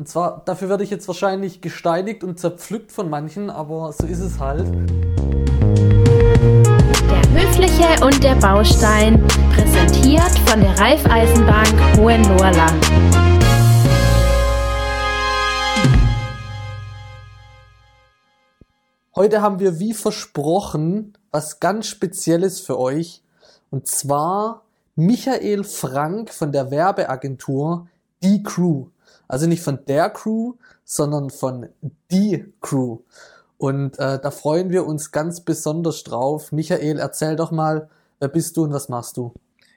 Und zwar, dafür werde ich jetzt wahrscheinlich gesteinigt und zerpflückt von manchen, aber so ist es halt. Der Höfliche und der Baustein, präsentiert von der Raiffeisenbank Hohenlohrland. Heute haben wir wie versprochen was ganz Spezielles für euch. Und zwar Michael Frank von der Werbeagentur Die Crew. Also nicht von der Crew, sondern von Die Crew. Und äh, da freuen wir uns ganz besonders drauf. Michael, erzähl doch mal, wer bist du und was machst du?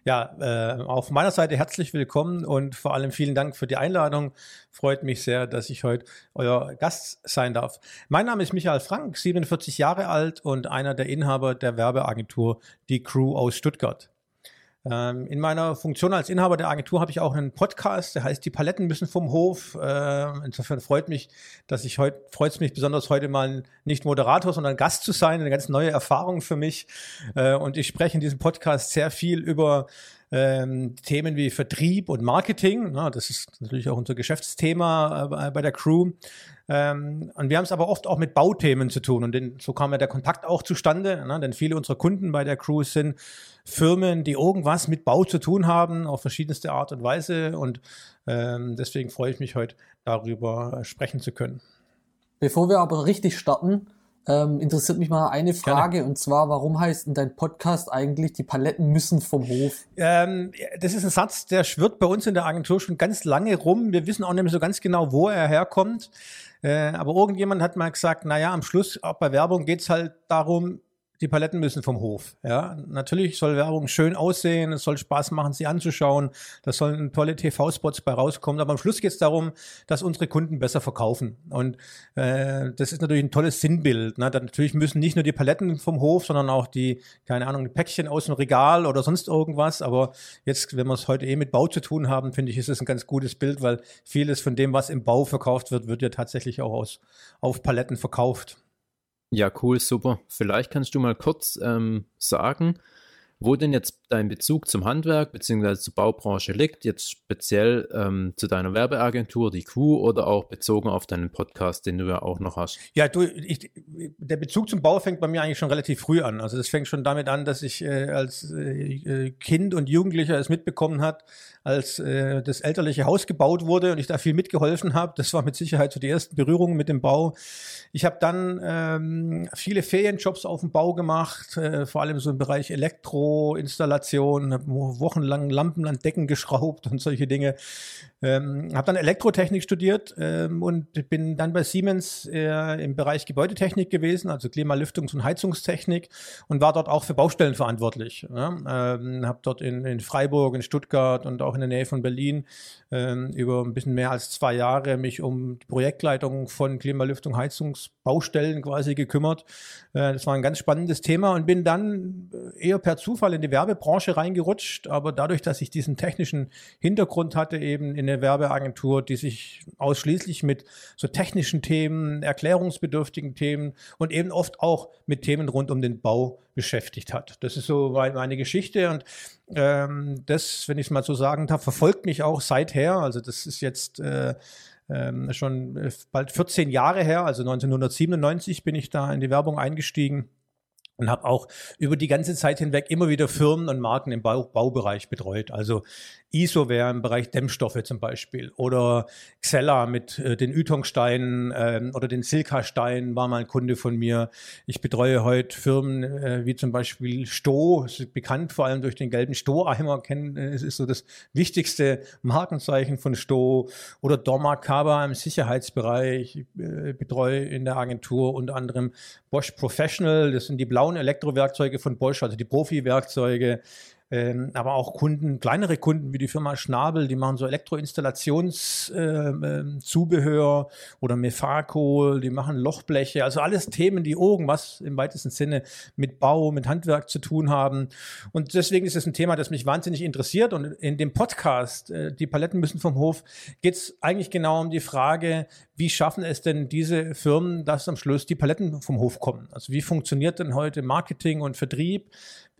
Ja, äh, auf meiner Seite herzlich willkommen und vor allem vielen Dank für die Einladung. Freut mich sehr, dass ich heute euer Gast sein darf. Mein Name ist Michael Frank, 47 Jahre alt und einer der Inhaber der Werbeagentur Die Crew aus Stuttgart. Ähm, in meiner Funktion als Inhaber der Agentur habe ich auch einen Podcast, der heißt Die Paletten müssen vom Hof. Äh, insofern freut mich, dass ich heute, freut es mich besonders heute mal nicht Moderator, sondern Gast zu sein. Eine ganz neue Erfahrung für mich. Äh, und ich spreche in diesem Podcast sehr viel über ähm, Themen wie Vertrieb und Marketing. Na, das ist natürlich auch unser Geschäftsthema äh, bei der Crew. Ähm, und wir haben es aber oft auch mit Bauthemen zu tun. Und den, so kam ja der Kontakt auch zustande, ne? denn viele unserer Kunden bei der Crew sind Firmen, die irgendwas mit Bau zu tun haben, auf verschiedenste Art und Weise. Und ähm, deswegen freue ich mich heute darüber sprechen zu können. Bevor wir aber richtig starten, ähm, interessiert mich mal eine Frage Gerne. und zwar, warum heißt denn dein Podcast eigentlich, die Paletten müssen vom Hof? Ähm, das ist ein Satz, der schwirrt bei uns in der Agentur schon ganz lange rum. Wir wissen auch nicht mehr so ganz genau, wo er herkommt. Äh, aber irgendjemand hat mal gesagt, naja, am Schluss, auch bei Werbung geht's halt darum, die Paletten müssen vom Hof. Ja, natürlich soll Werbung schön aussehen, es soll Spaß machen, sie anzuschauen, da sollen tolle TV-Spots bei rauskommen, aber am Schluss geht es darum, dass unsere Kunden besser verkaufen. Und äh, das ist natürlich ein tolles Sinnbild. Ne? Natürlich müssen nicht nur die Paletten vom Hof, sondern auch die, keine Ahnung, Päckchen aus dem Regal oder sonst irgendwas. Aber jetzt, wenn wir es heute eh mit Bau zu tun haben, finde ich, ist es ein ganz gutes Bild, weil vieles von dem, was im Bau verkauft wird, wird ja tatsächlich auch aus, auf Paletten verkauft. Ja, cool, super. Vielleicht kannst du mal kurz ähm, sagen, wo denn jetzt dein Bezug zum Handwerk bzw. zur Baubranche liegt, jetzt speziell ähm, zu deiner Werbeagentur, die Q, oder auch bezogen auf deinen Podcast, den du ja auch noch hast. Ja, du, ich, der Bezug zum Bau fängt bei mir eigentlich schon relativ früh an. Also das fängt schon damit an, dass ich äh, als äh, Kind und Jugendlicher es mitbekommen hat, als äh, das elterliche Haus gebaut wurde und ich da viel mitgeholfen habe. Das war mit Sicherheit so die ersten Berührungen mit dem Bau. Ich habe dann ähm, viele Ferienjobs auf dem Bau gemacht, äh, vor allem so im Bereich Elektroinstallation Installation, habe wochenlang Lampen an Decken geschraubt und solche Dinge. Ähm, habe dann Elektrotechnik studiert ähm, und bin dann bei Siemens äh, im Bereich Gebäudetechnik gewesen, also Klima-, Lüftungs- und Heizungstechnik und war dort auch für Baustellen verantwortlich. Ja? Ähm, habe dort in, in, Freiburg, in Stuttgart und auch in der Nähe von Berlin ähm, über ein bisschen mehr als zwei Jahre mich um die Projektleitung von Klima-, Lüftung, Heizungsbaustellen quasi gekümmert. Äh, das war ein ganz spannendes Thema und bin dann eher per Zufall in die Werbebranche reingerutscht, aber dadurch, dass ich diesen technischen Hintergrund hatte, eben in eine Werbeagentur, die sich ausschließlich mit so technischen Themen, erklärungsbedürftigen Themen und eben oft auch mit Themen rund um den Bau beschäftigt hat. Das ist so meine Geschichte und ähm, das, wenn ich es mal so sagen darf, verfolgt mich auch seither. Also das ist jetzt äh, ähm, schon äh, bald 14 Jahre her, also 1997 bin ich da in die Werbung eingestiegen und habe auch über die ganze Zeit hinweg immer wieder Firmen und Marken im Bau Baubereich betreut. Also Isoware im Bereich Dämmstoffe zum Beispiel oder Xella mit äh, den Ytongsteinen ähm, oder den Silka-Steinen war mal ein Kunde von mir. Ich betreue heute Firmen äh, wie zum Beispiel Sto, bekannt vor allem durch den gelben Sto-Eimer, kennen, äh, es ist so das wichtigste Markenzeichen von Sto oder Dormakaba im Sicherheitsbereich. Ich äh, betreue in der Agentur unter anderem Bosch Professional, das sind die blauen Elektrowerkzeuge von Bosch, also die Profi-Werkzeuge. Ähm, aber auch Kunden, kleinere Kunden wie die Firma Schnabel, die machen so Elektroinstallationszubehör ähm, äh, oder Mefaco, die machen Lochbleche, also alles Themen, die irgendwas im weitesten Sinne mit Bau, mit Handwerk zu tun haben. Und deswegen ist es ein Thema, das mich wahnsinnig interessiert. Und in dem Podcast, äh, die Paletten müssen vom Hof, geht es eigentlich genau um die Frage, wie schaffen es denn diese Firmen, dass am Schluss die Paletten vom Hof kommen? Also wie funktioniert denn heute Marketing und Vertrieb?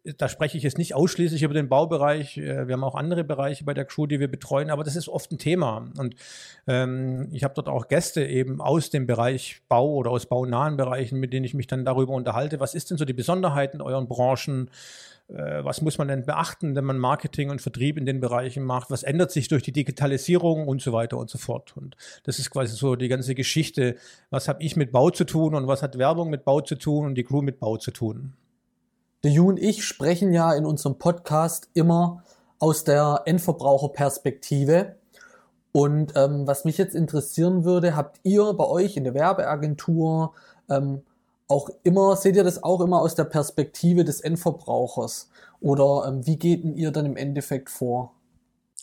Da spreche ich jetzt nicht ausschließlich über den Baubereich. Äh, wir haben auch andere Bereiche bei der Crew, die wir betreuen, aber das ist oft ein Thema. Und ähm, ich habe dort auch Gäste eben aus dem Bereich Bau oder aus baunahen Bereichen, mit denen ich mich dann darüber unterhalte. Was ist denn so die Besonderheiten in euren Branchen? Äh, was muss man denn beachten, wenn man Marketing und Vertrieb in den Bereichen macht? Was ändert sich durch die Digitalisierung und so weiter und so fort? Und das ist quasi so die ganze Geschichte. Was habe ich mit Bau zu tun und was hat Werbung mit Bau zu tun und die Crew mit Bau zu tun? Der Ju und ich sprechen ja in unserem Podcast immer aus der Endverbraucherperspektive. Und ähm, was mich jetzt interessieren würde, habt ihr bei euch in der Werbeagentur ähm, auch immer, seht ihr das auch immer aus der Perspektive des Endverbrauchers? Oder ähm, wie geht denn ihr dann im Endeffekt vor?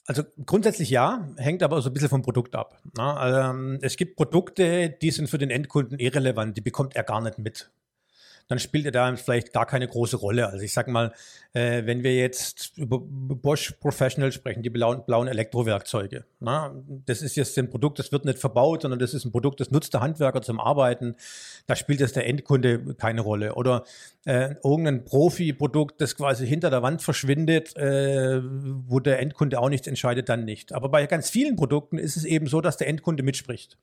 Also grundsätzlich ja, hängt aber so ein bisschen vom Produkt ab. Na, ähm, es gibt Produkte, die sind für den Endkunden irrelevant, die bekommt er gar nicht mit dann spielt er da vielleicht gar keine große Rolle. Also ich sag mal, äh, wenn wir jetzt über Bosch Professional sprechen, die blauen, blauen Elektrowerkzeuge, na, das ist jetzt ein Produkt, das wird nicht verbaut, sondern das ist ein Produkt, das nutzt der Handwerker zum Arbeiten. Da spielt jetzt der Endkunde keine Rolle. Oder äh, irgendein Profi-Produkt, das quasi hinter der Wand verschwindet, äh, wo der Endkunde auch nichts entscheidet, dann nicht. Aber bei ganz vielen Produkten ist es eben so, dass der Endkunde mitspricht,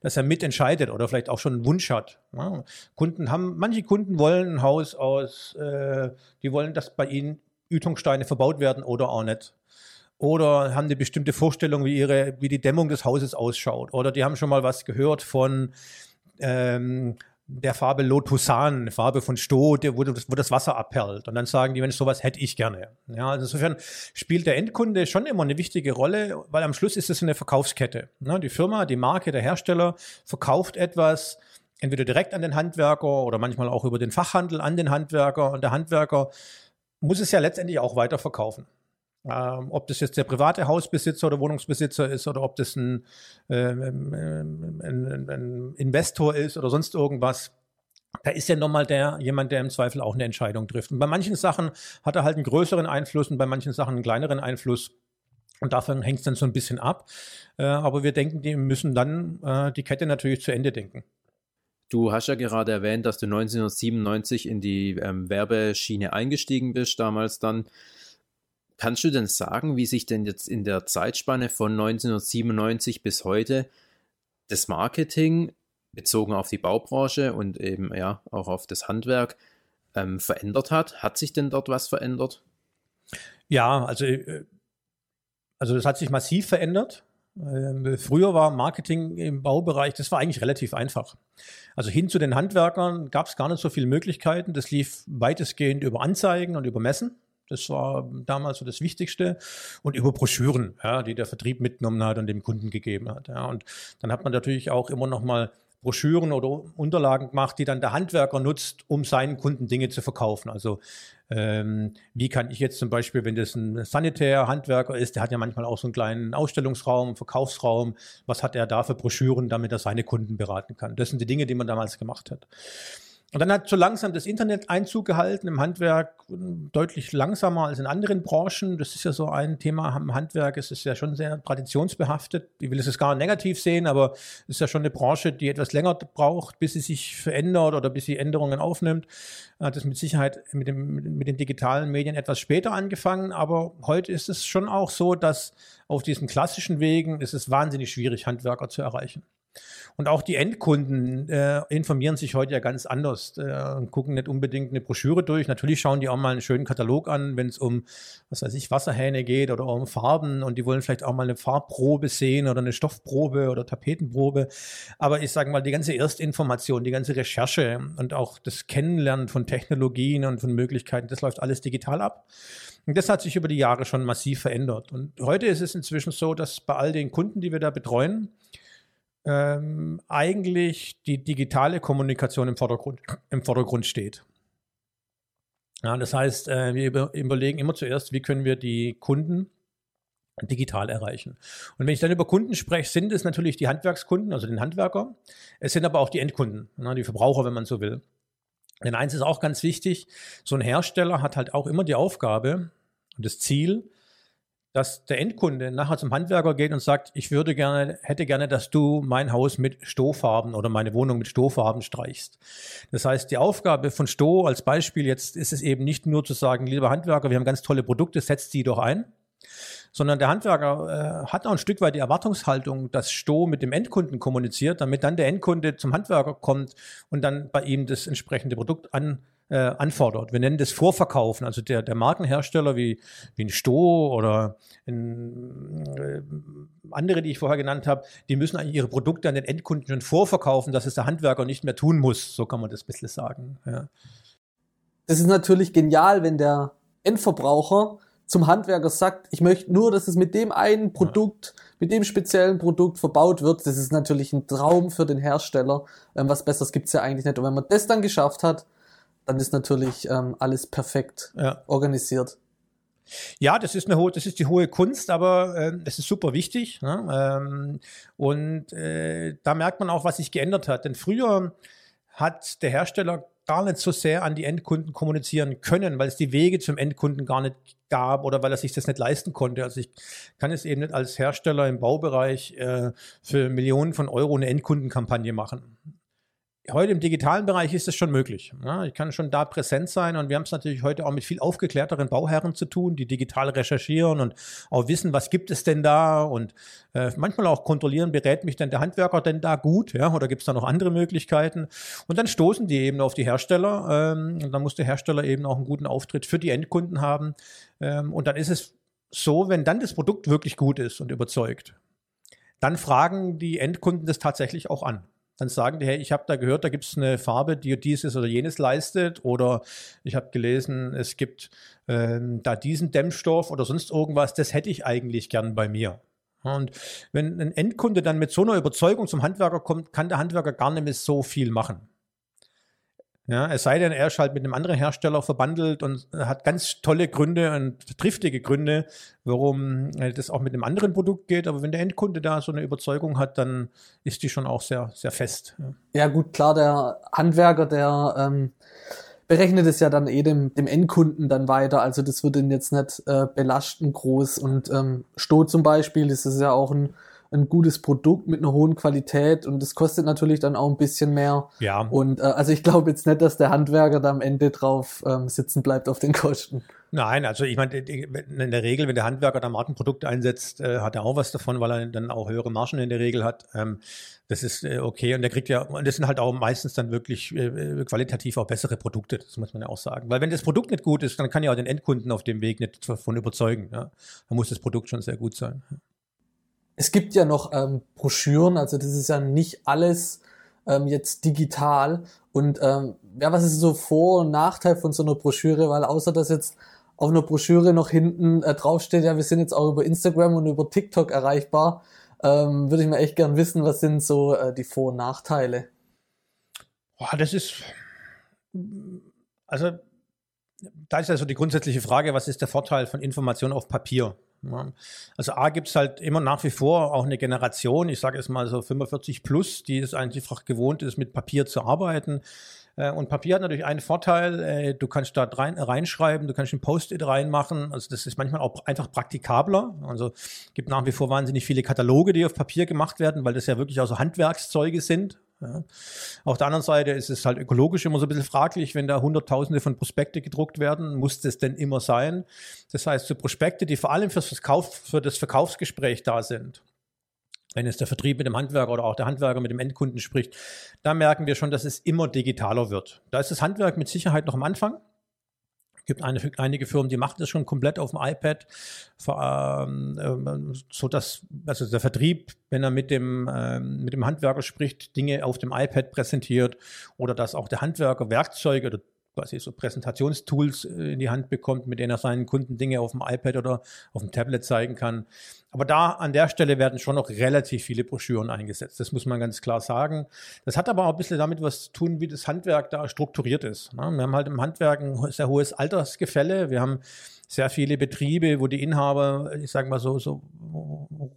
dass er mitentscheidet oder vielleicht auch schon einen Wunsch hat. Ja. Kunden haben, manche Kunden Kunden wollen ein Haus aus, äh, die wollen, dass bei ihnen Ütungssteine verbaut werden oder auch nicht. Oder haben eine bestimmte Vorstellung, wie ihre, wie die Dämmung des Hauses ausschaut. Oder die haben schon mal was gehört von ähm, der Farbe Lotusan, eine Farbe von Stoh, wo, wo das Wasser abperlt. Und dann sagen die, wenn sowas hätte ich gerne. Ja, also insofern spielt der Endkunde schon immer eine wichtige Rolle, weil am Schluss ist es eine Verkaufskette. Ne? Die Firma, die Marke, der Hersteller verkauft etwas, entweder direkt an den Handwerker oder manchmal auch über den Fachhandel an den Handwerker. Und der Handwerker muss es ja letztendlich auch weiterverkaufen. Ähm, ob das jetzt der private Hausbesitzer oder Wohnungsbesitzer ist oder ob das ein, äh, ein, ein, ein Investor ist oder sonst irgendwas. Da ist ja nochmal der, jemand, der im Zweifel auch eine Entscheidung trifft. Und bei manchen Sachen hat er halt einen größeren Einfluss und bei manchen Sachen einen kleineren Einfluss. Und davon hängt es dann so ein bisschen ab. Äh, aber wir denken, die müssen dann äh, die Kette natürlich zu Ende denken. Du hast ja gerade erwähnt, dass du 1997 in die ähm, Werbeschiene eingestiegen bist, damals dann. Kannst du denn sagen, wie sich denn jetzt in der Zeitspanne von 1997 bis heute das Marketing bezogen auf die Baubranche und eben ja auch auf das Handwerk ähm, verändert hat? Hat sich denn dort was verändert? Ja, also, äh, also das hat sich massiv verändert. Ähm, früher war Marketing im Baubereich, das war eigentlich relativ einfach. Also hin zu den Handwerkern gab es gar nicht so viele Möglichkeiten. Das lief weitestgehend über Anzeigen und über Messen. Das war damals so das Wichtigste. Und über Broschüren, ja, die der Vertrieb mitgenommen hat und dem Kunden gegeben hat. Ja. Und dann hat man natürlich auch immer noch mal Broschüren oder Unterlagen gemacht, die dann der Handwerker nutzt, um seinen Kunden Dinge zu verkaufen. Also ähm, wie kann ich jetzt zum Beispiel, wenn das ein Sanitär-Handwerker ist, der hat ja manchmal auch so einen kleinen Ausstellungsraum, Verkaufsraum, was hat er da für Broschüren, damit er seine Kunden beraten kann. Das sind die Dinge, die man damals gemacht hat. Und dann hat so langsam das Internet Einzug gehalten im Handwerk, deutlich langsamer als in anderen Branchen. Das ist ja so ein Thema am Handwerk. Es ist ja schon sehr traditionsbehaftet. Ich will es jetzt gar nicht negativ sehen, aber es ist ja schon eine Branche, die etwas länger braucht, bis sie sich verändert oder bis sie Änderungen aufnimmt. Hat es mit Sicherheit mit, dem, mit den digitalen Medien etwas später angefangen, aber heute ist es schon auch so, dass auf diesen klassischen Wegen ist es wahnsinnig schwierig, Handwerker zu erreichen. Und auch die Endkunden äh, informieren sich heute ja ganz anders äh, und gucken nicht unbedingt eine Broschüre durch. Natürlich schauen die auch mal einen schönen Katalog an, wenn es um, was weiß ich, Wasserhähne geht oder um Farben und die wollen vielleicht auch mal eine Farbprobe sehen oder eine Stoffprobe oder Tapetenprobe. Aber ich sage mal, die ganze Erstinformation, die ganze Recherche und auch das Kennenlernen von Technologien und von Möglichkeiten, das läuft alles digital ab. Und das hat sich über die Jahre schon massiv verändert. Und heute ist es inzwischen so, dass bei all den Kunden, die wir da betreuen, ähm, eigentlich die digitale Kommunikation im Vordergrund, im Vordergrund steht. Ja, das heißt, äh, wir über, überlegen immer zuerst, wie können wir die Kunden digital erreichen. Und wenn ich dann über Kunden spreche, sind es natürlich die Handwerkskunden, also den Handwerker. Es sind aber auch die Endkunden, ne, die Verbraucher, wenn man so will. Denn eins ist auch ganz wichtig, so ein Hersteller hat halt auch immer die Aufgabe und das Ziel, dass der Endkunde nachher zum Handwerker geht und sagt, ich würde gerne, hätte gerne, dass du mein Haus mit Stohfarben oder meine Wohnung mit Stohfarben streichst. Das heißt, die Aufgabe von Stoh als Beispiel jetzt ist es eben nicht nur zu sagen, lieber Handwerker, wir haben ganz tolle Produkte, setzt die doch ein, sondern der Handwerker äh, hat auch ein Stück weit die Erwartungshaltung, dass Stoh mit dem Endkunden kommuniziert, damit dann der Endkunde zum Handwerker kommt und dann bei ihm das entsprechende Produkt an äh, anfordert. Wir nennen das Vorverkaufen. Also der, der Markenhersteller wie, wie ein Sto oder ein, äh, andere, die ich vorher genannt habe, die müssen eigentlich ihre Produkte an den Endkunden schon vorverkaufen, dass es der Handwerker nicht mehr tun muss. So kann man das ein bisschen sagen. Ja. Das ist natürlich genial, wenn der Endverbraucher zum Handwerker sagt, ich möchte nur, dass es mit dem einen Produkt, mit dem speziellen Produkt verbaut wird. Das ist natürlich ein Traum für den Hersteller. Ähm, was Besseres gibt's ja eigentlich nicht. Und wenn man das dann geschafft hat, dann ist natürlich ähm, alles perfekt ja. organisiert. Ja, das ist eine hohe, das ist die hohe Kunst, aber äh, das ist super wichtig. Ne? Ähm, und äh, da merkt man auch, was sich geändert hat. Denn früher hat der Hersteller gar nicht so sehr an die Endkunden kommunizieren können, weil es die Wege zum Endkunden gar nicht gab oder weil er sich das nicht leisten konnte. Also ich kann es eben nicht als Hersteller im Baubereich äh, für Millionen von Euro eine Endkundenkampagne machen heute im digitalen Bereich ist das schon möglich. Ja, ich kann schon da präsent sein und wir haben es natürlich heute auch mit viel aufgeklärteren Bauherren zu tun, die digital recherchieren und auch wissen, was gibt es denn da und äh, manchmal auch kontrollieren, berät mich denn der Handwerker denn da gut, ja, oder gibt es da noch andere Möglichkeiten? Und dann stoßen die eben auf die Hersteller ähm, und dann muss der Hersteller eben auch einen guten Auftritt für die Endkunden haben ähm, und dann ist es so, wenn dann das Produkt wirklich gut ist und überzeugt, dann fragen die Endkunden das tatsächlich auch an dann sagen die, hey, ich habe da gehört, da gibt es eine Farbe, die dieses oder jenes leistet. Oder ich habe gelesen, es gibt ähm, da diesen Dämmstoff oder sonst irgendwas, das hätte ich eigentlich gern bei mir. Und wenn ein Endkunde dann mit so einer Überzeugung zum Handwerker kommt, kann der Handwerker gar nicht mehr so viel machen. Ja, es sei denn, er ist halt mit einem anderen Hersteller verbandelt und hat ganz tolle Gründe und triftige Gründe, warum das auch mit einem anderen Produkt geht. Aber wenn der Endkunde da so eine Überzeugung hat, dann ist die schon auch sehr, sehr fest. Ja, ja gut, klar, der Handwerker, der ähm, berechnet es ja dann eh dem, dem Endkunden dann weiter. Also das wird ihn jetzt nicht äh, belasten groß. Und ähm, Stoh zum Beispiel, das ist ja auch ein ein gutes Produkt mit einer hohen Qualität und das kostet natürlich dann auch ein bisschen mehr. Ja. Und äh, also ich glaube jetzt nicht, dass der Handwerker da am Ende drauf ähm, sitzen bleibt auf den Kosten. Nein, also ich meine, in der Regel, wenn der Handwerker da Markenprodukte einsetzt, äh, hat er auch was davon, weil er dann auch höhere Margen in der Regel hat. Ähm, das ist äh, okay und der kriegt ja, und das sind halt auch meistens dann wirklich äh, qualitativ auch bessere Produkte, das muss man ja auch sagen. Weil wenn das Produkt nicht gut ist, dann kann ja auch den Endkunden auf dem Weg nicht davon überzeugen. Ja? Dann muss das Produkt schon sehr gut sein. Es gibt ja noch ähm, Broschüren, also das ist ja nicht alles ähm, jetzt digital. Und ähm, ja, was ist so Vor- und Nachteil von so einer Broschüre? Weil außer dass jetzt auf einer Broschüre noch hinten äh, draufsteht, ja, wir sind jetzt auch über Instagram und über TikTok erreichbar, ähm, würde ich mal echt gern wissen, was sind so äh, die Vor- und Nachteile? Boah, das ist, also da ist also die grundsätzliche Frage, was ist der Vorteil von Information auf Papier? Also A gibt es halt immer nach wie vor auch eine Generation, ich sage jetzt mal so 45 plus, die es einfach gewohnt ist, mit Papier zu arbeiten. Äh, und Papier hat natürlich einen Vorteil, äh, du kannst da rein, reinschreiben, du kannst ein Post-it reinmachen. Also das ist manchmal auch einfach praktikabler. Also gibt nach wie vor wahnsinnig viele Kataloge, die auf Papier gemacht werden, weil das ja wirklich auch so Handwerkszeuge sind. Ja. Auf der anderen Seite ist es halt ökologisch immer so ein bisschen fraglich, wenn da Hunderttausende von Prospekte gedruckt werden, muss das denn immer sein? Das heißt, so Prospekte, die vor allem fürs Verkauf, für das Verkaufsgespräch da sind, wenn es der Vertrieb mit dem Handwerker oder auch der Handwerker mit dem Endkunden spricht, da merken wir schon, dass es immer digitaler wird. Da ist das Handwerk mit Sicherheit noch am Anfang gibt eine, einige Firmen, die machen das schon komplett auf dem iPad, ähm, ähm, so dass also der Vertrieb, wenn er mit dem ähm, mit dem Handwerker spricht, Dinge auf dem iPad präsentiert oder dass auch der Handwerker Werkzeuge oder quasi so Präsentationstools äh, in die Hand bekommt, mit denen er seinen Kunden Dinge auf dem iPad oder auf dem Tablet zeigen kann. Aber da an der Stelle werden schon noch relativ viele Broschüren eingesetzt. Das muss man ganz klar sagen. Das hat aber auch ein bisschen damit was zu tun, wie das Handwerk da strukturiert ist. Ne? Wir haben halt im Handwerk ein sehr hohes Altersgefälle. Wir haben sehr viele Betriebe, wo die Inhaber, ich sage mal so, so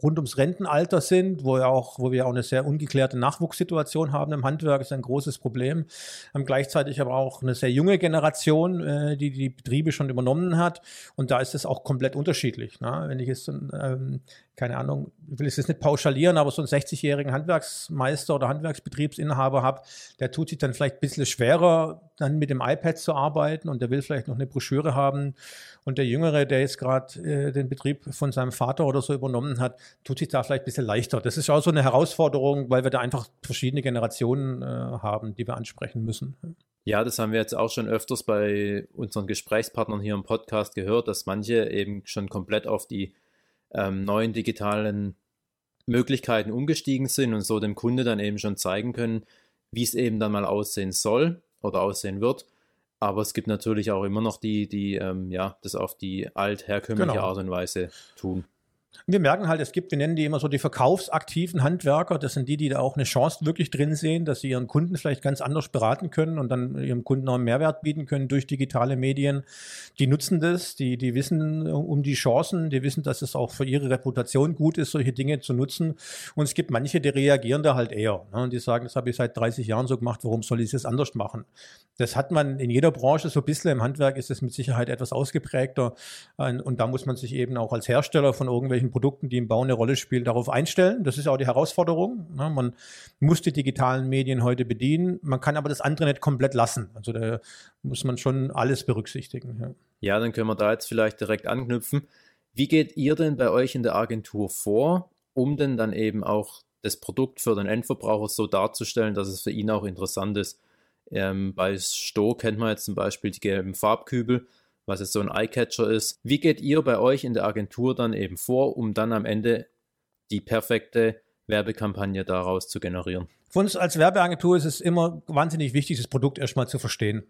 rund ums Rentenalter sind, wo, ja auch, wo wir auch eine sehr ungeklärte Nachwuchssituation haben im Handwerk, ist ein großes Problem. Haben gleichzeitig aber auch eine sehr junge Generation, äh, die die Betriebe schon übernommen hat. Und da ist es auch komplett unterschiedlich. Ne? Wenn ich jetzt ähm, keine Ahnung, ich will es jetzt nicht pauschalieren, aber so einen 60-jährigen Handwerksmeister oder Handwerksbetriebsinhaber habe, der tut sich dann vielleicht ein bisschen schwerer, dann mit dem iPad zu arbeiten und der will vielleicht noch eine Broschüre haben. Und der Jüngere, der jetzt gerade äh, den Betrieb von seinem Vater oder so übernommen hat, tut sich da vielleicht ein bisschen leichter. Das ist auch so eine Herausforderung, weil wir da einfach verschiedene Generationen äh, haben, die wir ansprechen müssen. Ja, das haben wir jetzt auch schon öfters bei unseren Gesprächspartnern hier im Podcast gehört, dass manche eben schon komplett auf die ähm, neuen digitalen Möglichkeiten umgestiegen sind und so dem Kunde dann eben schon zeigen können, wie es eben dann mal aussehen soll oder aussehen wird. Aber es gibt natürlich auch immer noch die, die ähm, ja, das auf die altherkömmliche genau. Art und Weise tun. Wir merken halt, es gibt, wir nennen die immer so die verkaufsaktiven Handwerker. Das sind die, die da auch eine Chance wirklich drin sehen, dass sie ihren Kunden vielleicht ganz anders beraten können und dann ihrem Kunden auch einen Mehrwert bieten können durch digitale Medien. Die nutzen das, die, die wissen um die Chancen, die wissen, dass es auch für ihre Reputation gut ist, solche Dinge zu nutzen. Und es gibt manche, die reagieren da halt eher. Ne? Und die sagen, das habe ich seit 30 Jahren so gemacht, warum soll ich es anders machen? Das hat man in jeder Branche so ein bisschen. Im Handwerk ist es mit Sicherheit etwas ausgeprägter. Und da muss man sich eben auch als Hersteller von irgendwelchen Produkten, die im Bau eine Rolle spielen, darauf einstellen. Das ist auch die Herausforderung. Ne? Man muss die digitalen Medien heute bedienen. Man kann aber das andere nicht komplett lassen. Also da muss man schon alles berücksichtigen. Ja, ja dann können wir da jetzt vielleicht direkt anknüpfen. Wie geht ihr denn bei euch in der Agentur vor, um denn dann eben auch das Produkt für den Endverbraucher so darzustellen, dass es für ihn auch interessant ist? Ähm, bei Sto kennt man jetzt zum Beispiel die gelben Farbkübel was jetzt so ein Eyecatcher ist. Wie geht ihr bei euch in der Agentur dann eben vor, um dann am Ende die perfekte Werbekampagne daraus zu generieren? Für uns als Werbeagentur ist es immer wahnsinnig wichtig, das Produkt erstmal zu verstehen.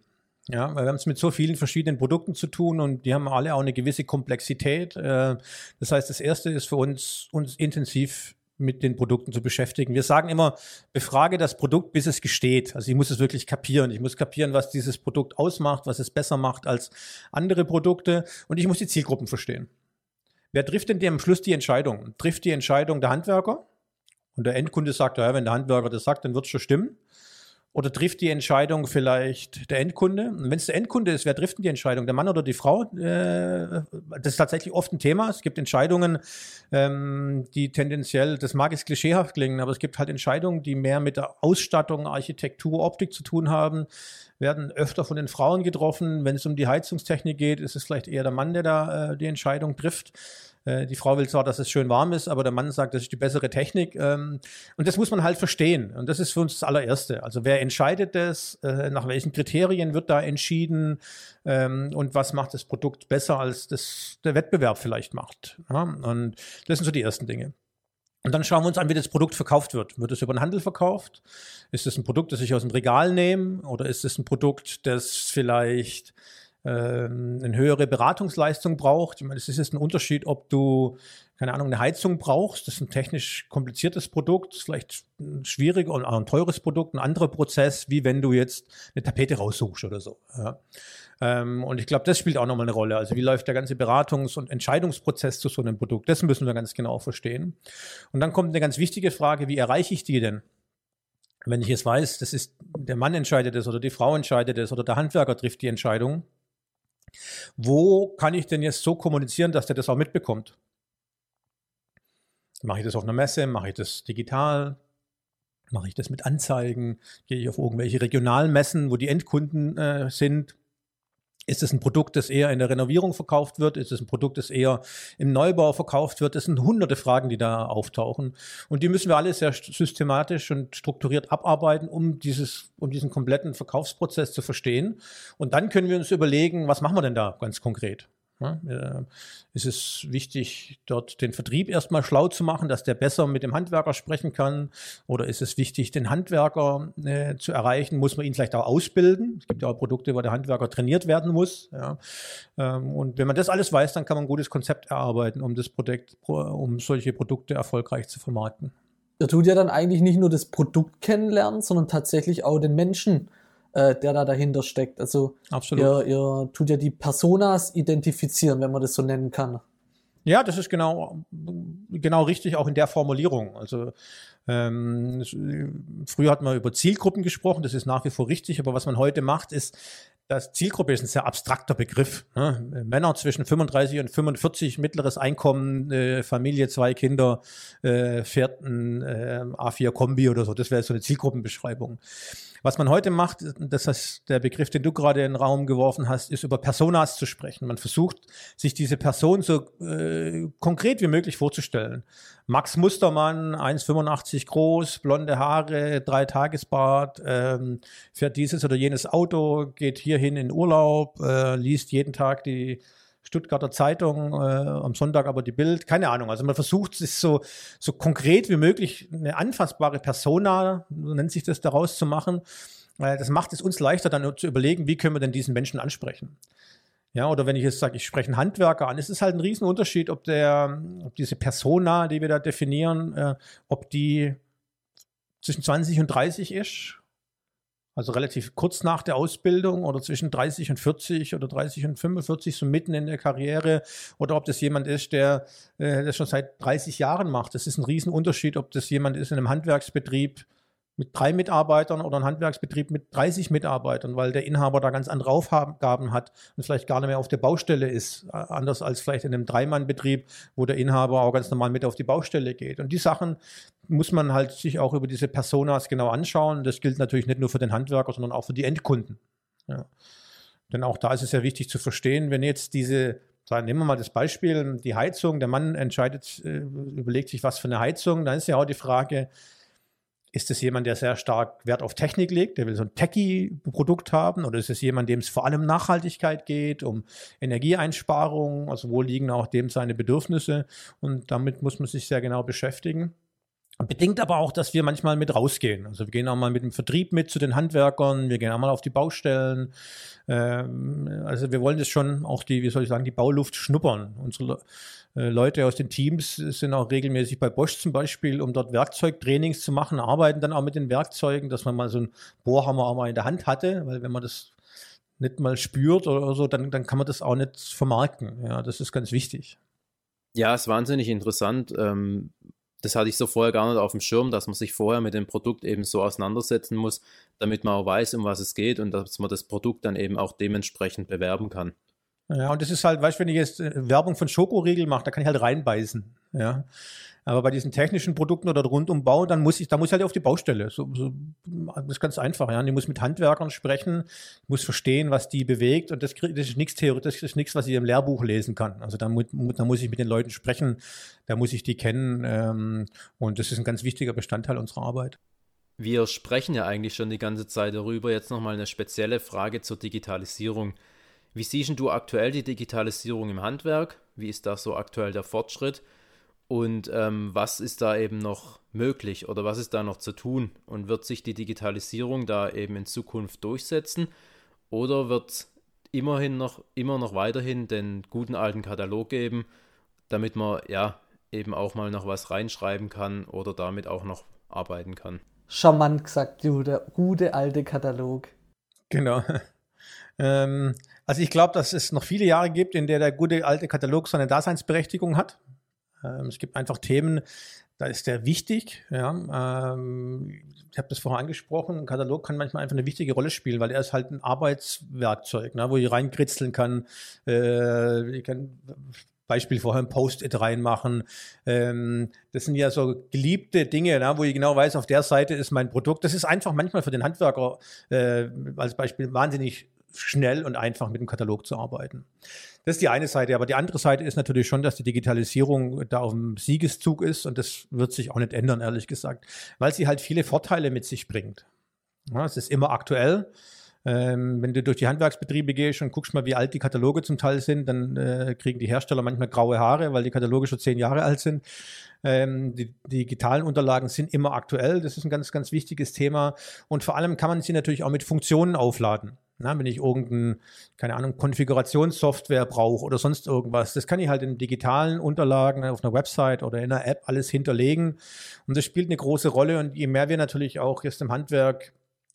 Ja, weil wir haben es mit so vielen verschiedenen Produkten zu tun und die haben alle auch eine gewisse Komplexität. Äh, das heißt, das erste ist für uns, uns intensiv mit den Produkten zu beschäftigen. Wir sagen immer, befrage das Produkt, bis es gesteht. Also ich muss es wirklich kapieren. Ich muss kapieren, was dieses Produkt ausmacht, was es besser macht als andere Produkte und ich muss die Zielgruppen verstehen. Wer trifft denn am Schluss die Entscheidung? Trifft die Entscheidung der Handwerker? Und der Endkunde sagt, ja, wenn der Handwerker das sagt, dann wird es schon stimmen. Oder trifft die Entscheidung vielleicht der Endkunde? Und wenn es der Endkunde ist, wer trifft denn die Entscheidung? Der Mann oder die Frau? Äh, das ist tatsächlich oft ein Thema. Es gibt Entscheidungen, ähm, die tendenziell, das mag jetzt klischeehaft klingen, aber es gibt halt Entscheidungen, die mehr mit der Ausstattung, Architektur, Optik zu tun haben, werden öfter von den Frauen getroffen. Wenn es um die Heizungstechnik geht, ist es vielleicht eher der Mann, der da äh, die Entscheidung trifft. Äh, die Frau will zwar, dass es schön warm ist, aber der Mann sagt, das ist die bessere Technik. Ähm, und das muss man halt verstehen. Und das ist für uns das allererste. Also wer entscheidet das? Äh, nach welchen Kriterien wird da entschieden? Ähm, und was macht das Produkt besser, als das der Wettbewerb vielleicht macht? Und das sind so die ersten Dinge. Und dann schauen wir uns an, wie das Produkt verkauft wird. Wird es über den Handel verkauft? Ist es ein Produkt, das ich aus dem Regal nehme? Oder ist es ein Produkt, das vielleicht eine höhere Beratungsleistung braucht. Ich meine, es ist jetzt ein Unterschied, ob du, keine Ahnung, eine Heizung brauchst. Das ist ein technisch kompliziertes Produkt, vielleicht ein schwieriger und ein teures Produkt, ein anderer Prozess, wie wenn du jetzt eine Tapete raussuchst oder so. Ja. Ähm, und ich glaube, das spielt auch nochmal eine Rolle. Also wie läuft der ganze Beratungs- und Entscheidungsprozess zu so einem Produkt? Das müssen wir ganz genau verstehen. Und dann kommt eine ganz wichtige Frage, wie erreiche ich die denn? Wenn ich jetzt weiß, das ist der Mann entscheidet es oder die Frau entscheidet es oder der Handwerker trifft die Entscheidung, wo kann ich denn jetzt so kommunizieren, dass der das auch mitbekommt? Mache ich das auf einer Messe? Mache ich das digital? Mache ich das mit Anzeigen? Gehe ich auf irgendwelche regionalen Messen, wo die Endkunden äh, sind? Ist es ein Produkt, das eher in der Renovierung verkauft wird? Ist es ein Produkt, das eher im Neubau verkauft wird? Das sind hunderte Fragen, die da auftauchen. Und die müssen wir alle sehr systematisch und strukturiert abarbeiten, um dieses, um diesen kompletten Verkaufsprozess zu verstehen. Und dann können wir uns überlegen, was machen wir denn da ganz konkret? Ja, äh, ist es wichtig, dort den Vertrieb erstmal schlau zu machen, dass der besser mit dem Handwerker sprechen kann? Oder ist es wichtig, den Handwerker äh, zu erreichen? Muss man ihn vielleicht auch ausbilden? Es gibt ja auch Produkte, wo der Handwerker trainiert werden muss. Ja. Ähm, und wenn man das alles weiß, dann kann man ein gutes Konzept erarbeiten, um das Produkt, um solche Produkte erfolgreich zu vermarkten. Ihr tut ja dann eigentlich nicht nur das Produkt kennenlernen, sondern tatsächlich auch den Menschen äh, der da dahinter steckt. Also. Ihr, ihr tut ja die Personas identifizieren, wenn man das so nennen kann. Ja, das ist genau, genau richtig, auch in der Formulierung. Also ähm, früher hat man über Zielgruppen gesprochen, das ist nach wie vor richtig, aber was man heute macht, ist, das Zielgruppe ist ein sehr abstrakter Begriff. Ne? Männer zwischen 35 und 45, mittleres Einkommen, äh, Familie, zwei Kinder, äh, fährt ein äh, A4 Kombi oder so. Das wäre so eine Zielgruppenbeschreibung. Was man heute macht, das ist der Begriff, den du gerade in den Raum geworfen hast, ist über Personas zu sprechen. Man versucht, sich diese Person so äh, konkret wie möglich vorzustellen. Max Mustermann, 1,85 groß, blonde Haare, drei Tagesbart, ähm, fährt dieses oder jenes Auto, geht hierhin in Urlaub, äh, liest jeden Tag die Stuttgarter Zeitung, äh, am Sonntag aber die Bild, keine Ahnung. Also man versucht es so, so konkret wie möglich eine anfassbare Persona, so nennt sich das, daraus zu machen. Äh, das macht es uns leichter, dann zu überlegen, wie können wir denn diesen Menschen ansprechen. Ja, oder wenn ich jetzt sage, ich spreche einen Handwerker an, es ist halt ein Riesenunterschied, ob der, ob diese Persona, die wir da definieren, äh, ob die zwischen 20 und 30 ist also relativ kurz nach der Ausbildung oder zwischen 30 und 40 oder 30 und 45, so mitten in der Karriere, oder ob das jemand ist, der äh, das schon seit 30 Jahren macht. Das ist ein Riesenunterschied, ob das jemand ist in einem Handwerksbetrieb, mit drei Mitarbeitern oder ein Handwerksbetrieb mit 30 Mitarbeitern, weil der Inhaber da ganz andere Aufgaben hat und vielleicht gar nicht mehr auf der Baustelle ist, anders als vielleicht in einem Dreimannbetrieb, wo der Inhaber auch ganz normal mit auf die Baustelle geht. Und die Sachen muss man halt sich auch über diese Personas genau anschauen. Das gilt natürlich nicht nur für den Handwerker, sondern auch für die Endkunden. Ja. Denn auch da ist es ja wichtig zu verstehen, wenn jetzt diese nehmen wir mal das Beispiel, die Heizung, der Mann entscheidet, äh, überlegt sich, was für eine Heizung, dann ist ja auch die Frage, ist es jemand, der sehr stark Wert auf Technik legt, der will so ein Techie-Produkt haben? Oder ist es jemand, dem es vor allem Nachhaltigkeit geht, um Energieeinsparung? Also wo liegen auch dem seine Bedürfnisse? Und damit muss man sich sehr genau beschäftigen. Bedingt aber auch, dass wir manchmal mit rausgehen. Also wir gehen auch mal mit dem Vertrieb mit zu den Handwerkern, wir gehen auch mal auf die Baustellen. Ähm, also wir wollen das schon auch die, wie soll ich sagen, die Bauluft schnuppern. Unsere Leute aus den Teams sind auch regelmäßig bei Bosch zum Beispiel, um dort Werkzeugtrainings zu machen, arbeiten dann auch mit den Werkzeugen, dass man mal so einen Bohrhammer auch mal in der Hand hatte, weil wenn man das nicht mal spürt oder so, dann, dann kann man das auch nicht vermarkten. Ja, das ist ganz wichtig. Ja, ist wahnsinnig interessant. Ähm, das hatte ich so vorher gar nicht auf dem Schirm, dass man sich vorher mit dem Produkt eben so auseinandersetzen muss, damit man auch weiß, um was es geht und dass man das Produkt dann eben auch dementsprechend bewerben kann. Ja, und das ist halt, weißt du, wenn ich jetzt äh, Werbung von Schokoriegel mache, da kann ich halt reinbeißen. Ja. Aber bei diesen technischen Produkten oder Rundumbau, dann muss ich, da muss ich halt auf die Baustelle. So, so, das ist ganz einfach, ja. ich muss mit Handwerkern sprechen, muss verstehen, was die bewegt. Und das, das ist nichts theoretisch, das ist nichts, was ich im Lehrbuch lesen kann. Also da, da muss ich mit den Leuten sprechen, da muss ich die kennen. Ähm, und das ist ein ganz wichtiger Bestandteil unserer Arbeit. Wir sprechen ja eigentlich schon die ganze Zeit darüber. Jetzt nochmal eine spezielle Frage zur Digitalisierung. Wie siehst du aktuell die Digitalisierung im Handwerk? Wie ist da so aktuell der Fortschritt? Und ähm, was ist da eben noch möglich oder was ist da noch zu tun? Und wird sich die Digitalisierung da eben in Zukunft durchsetzen? Oder wird immerhin noch, immer noch weiterhin den guten alten Katalog geben, damit man ja eben auch mal noch was reinschreiben kann oder damit auch noch arbeiten kann? Charmant gesagt, du, der gute alte Katalog. Genau. Ähm, also ich glaube, dass es noch viele Jahre gibt, in der der gute alte Katalog seine Daseinsberechtigung hat. Ähm, es gibt einfach Themen, da ist der wichtig. Ja. Ähm, ich habe das vorher angesprochen. Ein Katalog kann manchmal einfach eine wichtige Rolle spielen, weil er ist halt ein Arbeitswerkzeug, ne, wo ich reinkritzeln kann. Äh, ich kann Beispiel vorher ein Post-it reinmachen. Ähm, das sind ja so geliebte Dinge, na, wo ich genau weiß, auf der Seite ist mein Produkt. Das ist einfach manchmal für den Handwerker äh, als Beispiel wahnsinnig schnell und einfach mit dem Katalog zu arbeiten. Das ist die eine Seite, aber die andere Seite ist natürlich schon, dass die Digitalisierung da auf dem Siegeszug ist und das wird sich auch nicht ändern, ehrlich gesagt, weil sie halt viele Vorteile mit sich bringt. Ja, es ist immer aktuell. Ähm, wenn du durch die Handwerksbetriebe gehst und guckst mal, wie alt die Kataloge zum Teil sind, dann äh, kriegen die Hersteller manchmal graue Haare, weil die Kataloge schon zehn Jahre alt sind. Ähm, die, die digitalen Unterlagen sind immer aktuell. Das ist ein ganz, ganz wichtiges Thema. Und vor allem kann man sie natürlich auch mit Funktionen aufladen. Na, wenn ich irgendeine, keine Ahnung, Konfigurationssoftware brauche oder sonst irgendwas, das kann ich halt in digitalen Unterlagen auf einer Website oder in einer App alles hinterlegen. Und das spielt eine große Rolle. Und je mehr wir natürlich auch jetzt im Handwerk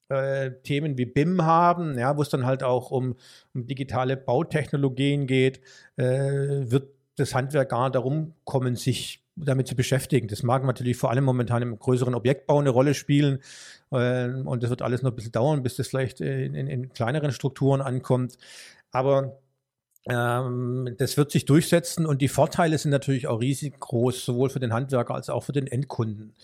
äh, Themen wie BIM haben, ja, wo es dann halt auch um, um digitale Bautechnologien geht, äh, wird das Handwerk gar nicht darum kommen, sich damit zu beschäftigen. Das mag natürlich vor allem momentan im größeren Objektbau eine Rolle spielen. Äh, und das wird alles noch ein bisschen dauern, bis das vielleicht in, in, in kleineren Strukturen ankommt. Aber ähm, das wird sich durchsetzen und die Vorteile sind natürlich auch riesig groß, sowohl für den Handwerker als auch für den Endkunden.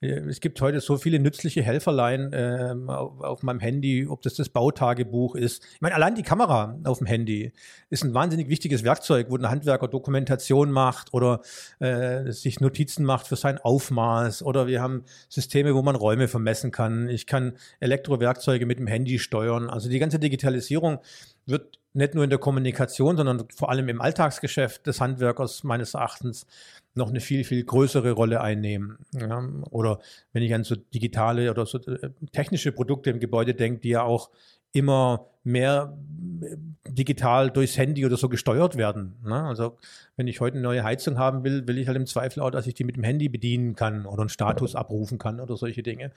Äh, es gibt heute so viele nützliche Helferlein äh, auf, auf, meinem Handy, ob das das Bautagebuch ist. Ich meine, allein die Kamera auf dem Handy ist ein wahnsinnig wichtiges Werkzeug, wo ein Handwerker Dokumentation macht oder äh, sich Notizen macht für sein Aufmaß. Oder wir haben Systeme, wo man Räume vermessen kann. Ich kann Elektrowerkzeuge mit dem Handy steuern. Also die ganze Digitalisierung wird nicht nur in der Kommunikation, sondern vor allem im Alltagsgeschäft des Handwerkers meines Erachtens noch eine viel, viel größere Rolle einnehmen. Ja, oder wenn ich an so digitale oder so äh, technische Produkte im Gebäude denke, die ja auch immer mehr äh, digital durchs Handy oder so gesteuert werden. Ne? Also wenn ich heute eine neue Heizung haben will, will ich halt im Zweifel auch, dass ich die mit dem Handy bedienen kann oder einen Status abrufen kann oder solche Dinge.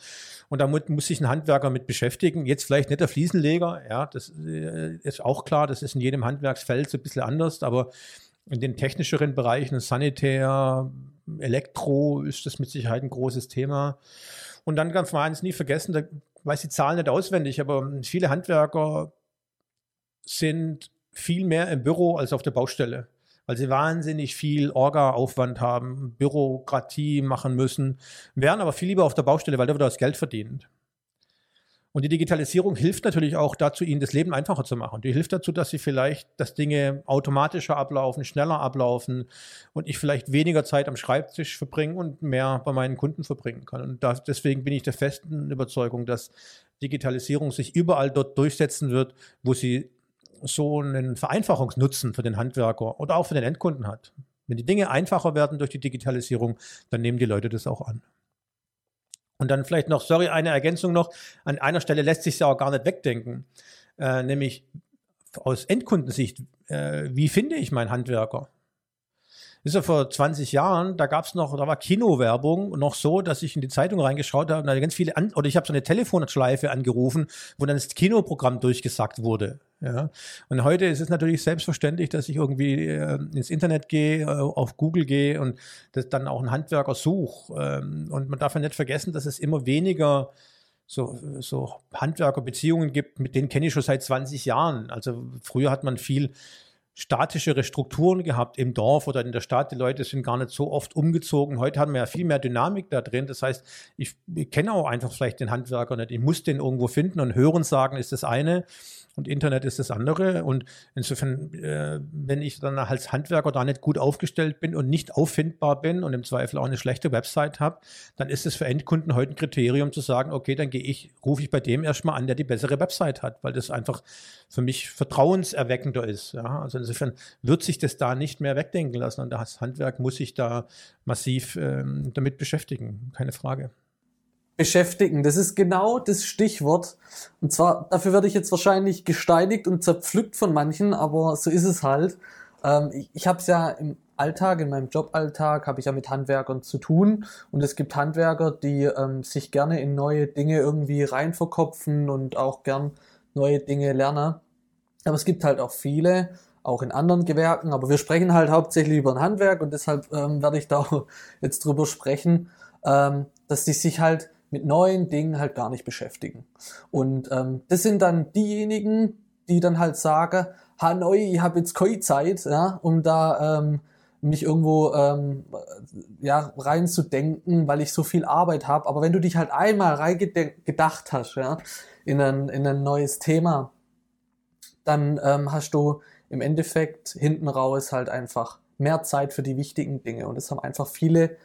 Und damit muss sich ein Handwerker mit beschäftigen. Jetzt vielleicht nicht der Fliesenleger, ja, das äh, ist auch klar, das ist in jedem Handwerksfeld so ein bisschen anders, aber in den technischeren Bereichen, Sanitär, Elektro, ist das mit Sicherheit ein großes Thema. Und dann ganz mal eins nie vergessen, da weiß die Zahlen nicht auswendig, aber viele Handwerker sind viel mehr im Büro als auf der Baustelle, weil sie wahnsinnig viel Orga-Aufwand haben, Bürokratie machen müssen, wären aber viel lieber auf der Baustelle, weil da wird das Geld verdient. Und die Digitalisierung hilft natürlich auch dazu, ihnen das Leben einfacher zu machen. Die hilft dazu, dass sie vielleicht, dass Dinge automatischer ablaufen, schneller ablaufen und ich vielleicht weniger Zeit am Schreibtisch verbringen und mehr bei meinen Kunden verbringen kann. Und das, deswegen bin ich der festen Überzeugung, dass Digitalisierung sich überall dort durchsetzen wird, wo sie so einen Vereinfachungsnutzen für den Handwerker oder auch für den Endkunden hat. Wenn die Dinge einfacher werden durch die Digitalisierung, dann nehmen die Leute das auch an. Und dann vielleicht noch, sorry, eine Ergänzung noch. An einer Stelle lässt sich ja auch gar nicht wegdenken. Äh, nämlich aus Endkundensicht, äh, wie finde ich meinen Handwerker? ist ja vor 20 Jahren, da gab es noch, da war Kinowerbung noch so, dass ich in die Zeitung reingeschaut habe und da ganz viele, an, oder ich habe so eine Telefonschleife angerufen, wo dann das Kinoprogramm durchgesagt wurde. Ja. Und heute ist es natürlich selbstverständlich, dass ich irgendwie äh, ins Internet gehe, äh, auf Google gehe und das dann auch einen Handwerker suche. Ähm, und man darf ja nicht vergessen, dass es immer weniger so, so Handwerkerbeziehungen gibt, mit denen kenne ich schon seit 20 Jahren. Also früher hat man viel statischere Strukturen gehabt im Dorf oder in der Stadt. Die Leute sind gar nicht so oft umgezogen. Heute haben wir ja viel mehr Dynamik da drin. Das heißt, ich, ich kenne auch einfach vielleicht den Handwerker nicht. Ich muss den irgendwo finden und hören sagen ist das eine und Internet ist das andere. Und insofern, äh, wenn ich dann als Handwerker da nicht gut aufgestellt bin und nicht auffindbar bin und im Zweifel auch eine schlechte Website habe, dann ist es für Endkunden heute ein Kriterium zu sagen, okay, dann gehe ich, rufe ich bei dem erstmal an, der die bessere Website hat, weil das einfach für mich vertrauenserweckender ist. Ja? Also insofern wird sich das da nicht mehr wegdenken lassen und das Handwerk muss sich da massiv ähm, damit beschäftigen, keine Frage beschäftigen. Das ist genau das Stichwort. Und zwar, dafür werde ich jetzt wahrscheinlich gesteinigt und zerpflückt von manchen, aber so ist es halt. Ähm, ich ich habe es ja im Alltag, in meinem Joballtag, habe ich ja mit Handwerkern zu tun. Und es gibt Handwerker, die ähm, sich gerne in neue Dinge irgendwie reinverkopfen und auch gern neue Dinge lernen. Aber es gibt halt auch viele, auch in anderen Gewerken. Aber wir sprechen halt hauptsächlich über ein Handwerk und deshalb ähm, werde ich da jetzt drüber sprechen, ähm, dass die sich halt mit neuen Dingen halt gar nicht beschäftigen. Und ähm, das sind dann diejenigen, die dann halt sagen, ha neu, ich habe jetzt keine Zeit, ja, um da ähm, mich irgendwo ähm, ja, reinzudenken, weil ich so viel Arbeit habe. Aber wenn du dich halt einmal reingedacht hast, ja, in ein, in ein neues Thema, dann ähm, hast du im Endeffekt hinten raus halt einfach mehr Zeit für die wichtigen Dinge. Und das haben einfach viele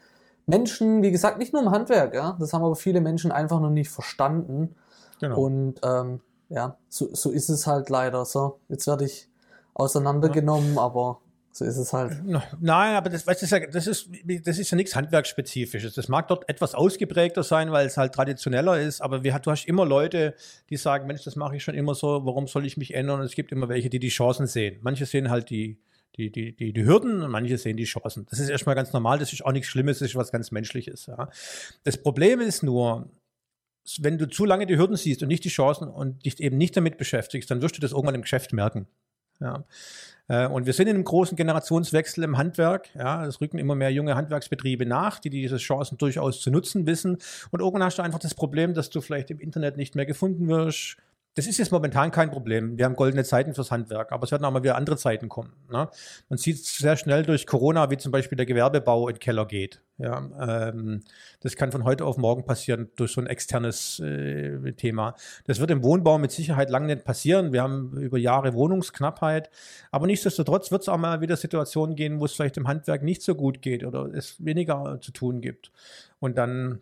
Menschen, wie gesagt, nicht nur im Handwerk, ja, das haben aber viele Menschen einfach noch nicht verstanden. Genau. Und ähm, ja, so, so ist es halt leider so. Jetzt werde ich auseinandergenommen, ja. aber so ist es halt. Nein, aber das, ist, ja, das, ist, das ist ja nichts Handwerksspezifisches. Das mag dort etwas ausgeprägter sein, weil es halt traditioneller ist, aber wir, du hast immer Leute, die sagen, Mensch, das mache ich schon immer so, warum soll ich mich ändern? Und es gibt immer welche, die die Chancen sehen. Manche sehen halt die, die, die, die, die Hürden und manche sehen die Chancen. Das ist erstmal ganz normal, das ist auch nichts Schlimmes, das ist was ganz Menschliches. Ja. Das Problem ist nur, wenn du zu lange die Hürden siehst und nicht die Chancen und dich eben nicht damit beschäftigst, dann wirst du das irgendwann im Geschäft merken. Ja. Äh, und wir sind in einem großen Generationswechsel im Handwerk. Ja, es rücken immer mehr junge Handwerksbetriebe nach, die diese Chancen durchaus zu nutzen wissen. Und irgendwann hast du einfach das Problem, dass du vielleicht im Internet nicht mehr gefunden wirst, das ist jetzt momentan kein Problem. Wir haben goldene Zeiten fürs Handwerk, aber es werden auch mal wieder andere Zeiten kommen. Ne? Man sieht sehr schnell durch Corona, wie zum Beispiel der Gewerbebau in den Keller geht. Ja, ähm, das kann von heute auf morgen passieren durch so ein externes äh, Thema. Das wird im Wohnbau mit Sicherheit lange nicht passieren. Wir haben über Jahre Wohnungsknappheit, aber nichtsdestotrotz wird es auch mal wieder Situationen gehen, wo es vielleicht im Handwerk nicht so gut geht oder es weniger zu tun gibt. Und dann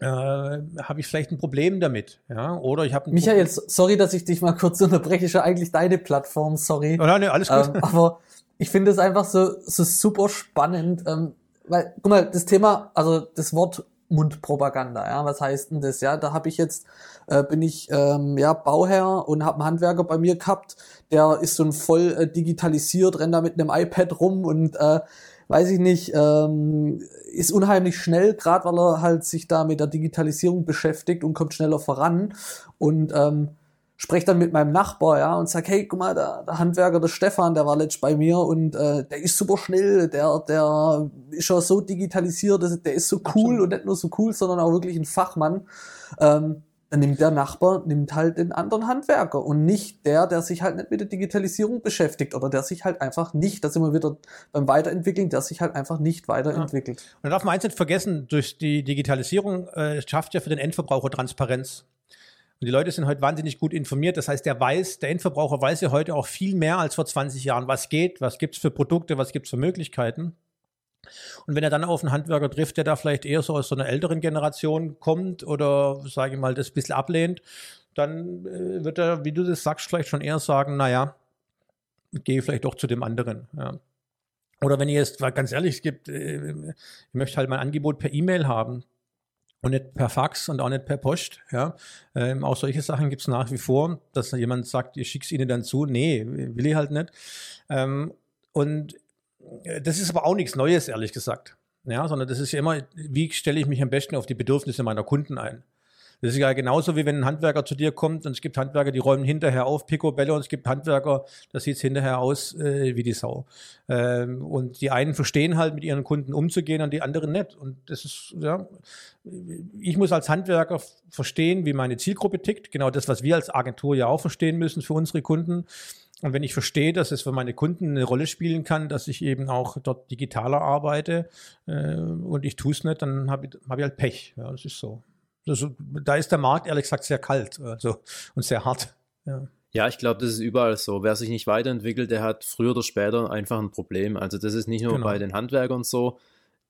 äh, habe ich vielleicht ein Problem damit. Ja? Oder ich habe Michael, Problem. sorry, dass ich dich mal kurz unterbreche, ist ja eigentlich deine Plattform, sorry. Oh, nein, nee, alles gut. Ähm, aber ich finde es einfach so, so super spannend, ähm, weil, guck mal, das Thema, also das Wort Mundpropaganda, ja, was heißt denn das? Ja, da habe ich jetzt, äh, bin ich ähm, ja Bauherr und habe einen Handwerker bei mir gehabt, der ist so voll äh, digitalisiert, rennt da mit einem iPad rum und äh, weiß ich nicht, ähm, ist unheimlich schnell, gerade weil er halt sich da mit der Digitalisierung beschäftigt und kommt schneller voran und ähm, spreche dann mit meinem Nachbar, ja, und sag, hey, guck mal, der, der Handwerker, der Stefan, der war letzt bei mir und äh, der ist super schnell, der, der ist ja so digitalisiert, der ist so cool und nicht nur so cool, sondern auch wirklich ein Fachmann. Ähm, dann nimmt der Nachbar, nimmt halt den anderen Handwerker und nicht der, der sich halt nicht mit der Digitalisierung beschäftigt oder der sich halt einfach nicht, da sind wir wieder beim Weiterentwickeln, der sich halt einfach nicht weiterentwickelt. Ja. Und da darf man eins nicht vergessen, durch die Digitalisierung äh, schafft ja für den Endverbraucher Transparenz. Und die Leute sind heute wahnsinnig gut informiert. Das heißt, der weiß, der Endverbraucher weiß ja heute auch viel mehr als vor 20 Jahren, was geht, was gibt's für Produkte, was gibt's für Möglichkeiten. Und wenn er dann auf einen Handwerker trifft, der da vielleicht eher so aus so einer älteren Generation kommt oder, sage ich mal, das ein bisschen ablehnt, dann äh, wird er, wie du das sagst, vielleicht schon eher sagen, naja, gehe vielleicht doch zu dem anderen. Ja. Oder wenn ihr jetzt, ganz ehrlich, es gibt, äh, ich möchte halt mein Angebot per E-Mail haben und nicht per Fax und auch nicht per Post. Ja. Ähm, auch solche Sachen gibt es nach wie vor, dass jemand sagt, ihr schickt es ihnen dann zu. Nee, will ich halt nicht. Ähm, und das ist aber auch nichts Neues, ehrlich gesagt. Ja, sondern das ist ja immer, wie stelle ich mich am besten auf die Bedürfnisse meiner Kunden ein? Das ist ja genauso wie wenn ein Handwerker zu dir kommt und es gibt Handwerker, die räumen hinterher auf Picobello und es gibt Handwerker, das sieht hinterher aus äh, wie die Sau. Ähm, und die einen verstehen halt, mit ihren Kunden umzugehen und die anderen nicht. Und das ist, ja, ich muss als Handwerker verstehen, wie meine Zielgruppe tickt. Genau das, was wir als Agentur ja auch verstehen müssen für unsere Kunden. Und wenn ich verstehe, dass es für meine Kunden eine Rolle spielen kann, dass ich eben auch dort digitaler arbeite äh, und ich tue es nicht, dann habe ich, hab ich halt Pech. Ja, das ist so. Das, da ist der Markt ehrlich gesagt sehr kalt also, und sehr hart. Ja. Ja, ich glaube, das ist überall so. Wer sich nicht weiterentwickelt, der hat früher oder später einfach ein Problem. Also das ist nicht nur genau. bei den Handwerkern so,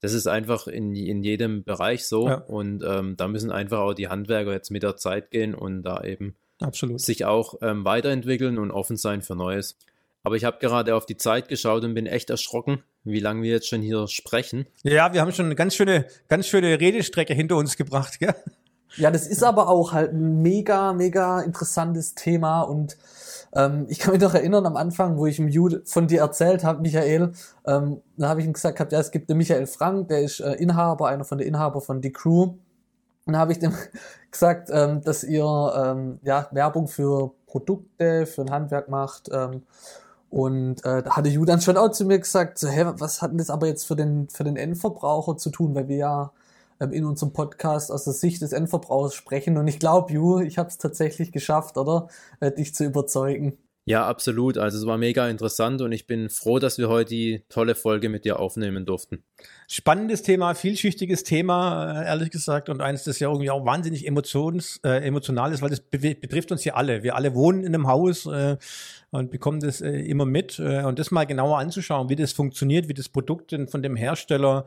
das ist einfach in, in jedem Bereich so. Ja. Und ähm, da müssen einfach auch die Handwerker jetzt mit der Zeit gehen und da eben Absolut. sich auch ähm, weiterentwickeln und offen sein für Neues. Aber ich habe gerade auf die Zeit geschaut und bin echt erschrocken, wie lange wir jetzt schon hier sprechen. Ja, wir haben schon eine ganz schöne, ganz schöne Redestrecke hinter uns gebracht, gell? Ja, das ist aber auch halt ein mega, mega interessantes Thema und ähm, ich kann mich noch erinnern am Anfang, wo ich im Jude von dir erzählt habe, Michael, ähm, da habe ich ihm gesagt, ja, es gibt den Michael Frank, der ist äh, Inhaber, einer von den Inhaber von The Crew und da habe ich dem gesagt, ähm, dass ihr ähm, ja, Werbung für Produkte, für ein Handwerk macht. Ähm, und äh, da hatte Ju dann schon auch zu mir gesagt, so, hä, was hat denn das aber jetzt für den, für den Endverbraucher zu tun, weil wir ja ähm, in unserem Podcast aus der Sicht des Endverbrauchers sprechen. Und ich glaube, Ju, ich habe es tatsächlich geschafft, oder? Äh, dich zu überzeugen. Ja, absolut. Also es war mega interessant und ich bin froh, dass wir heute die tolle Folge mit dir aufnehmen durften. Spannendes Thema, vielschichtiges Thema, äh, ehrlich gesagt, und eines, das ja irgendwie auch wahnsinnig emotions, äh, emotional ist, weil das betrifft uns ja alle. Wir alle wohnen in einem Haus äh, und bekommen das äh, immer mit. Äh, und das mal genauer anzuschauen, wie das funktioniert, wie das Produkt von dem Hersteller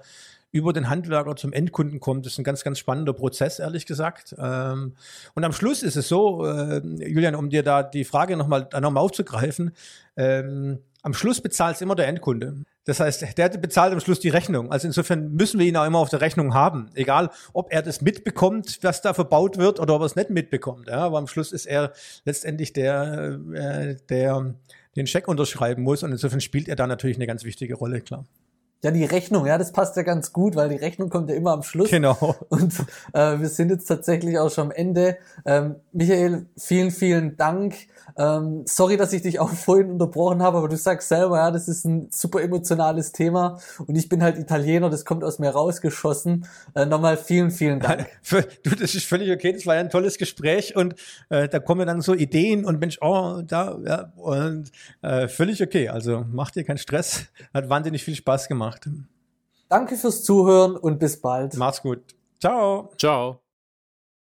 über den Handwerker zum Endkunden kommt. Das ist ein ganz, ganz spannender Prozess, ehrlich gesagt. Ähm, und am Schluss ist es so, äh, Julian, um dir da die Frage nochmal noch mal aufzugreifen, ähm, am Schluss bezahlt es immer der Endkunde. Das heißt, der bezahlt am Schluss die Rechnung. Also insofern müssen wir ihn auch immer auf der Rechnung haben. Egal, ob er das mitbekommt, was da verbaut wird, oder ob er es nicht mitbekommt. Ja, aber am Schluss ist er letztendlich der, äh, der den Scheck unterschreiben muss. Und insofern spielt er da natürlich eine ganz wichtige Rolle, klar. Ja, die Rechnung, ja, das passt ja ganz gut, weil die Rechnung kommt ja immer am Schluss. Genau. Und äh, wir sind jetzt tatsächlich auch schon am Ende. Ähm, Michael, vielen, vielen Dank. Ähm, sorry, dass ich dich auch vorhin unterbrochen habe, aber du sagst selber, ja, das ist ein super emotionales Thema und ich bin halt Italiener, das kommt aus mir rausgeschossen. Äh, nochmal vielen, vielen Dank. du, das ist völlig okay, das war ja ein tolles Gespräch und äh, da kommen dann so Ideen und Mensch, oh, da, ja, und äh, völlig okay. Also mach dir keinen Stress, hat wahnsinnig viel Spaß gemacht gemacht. Danke fürs Zuhören und bis bald. Mach's gut. Ciao. Ciao.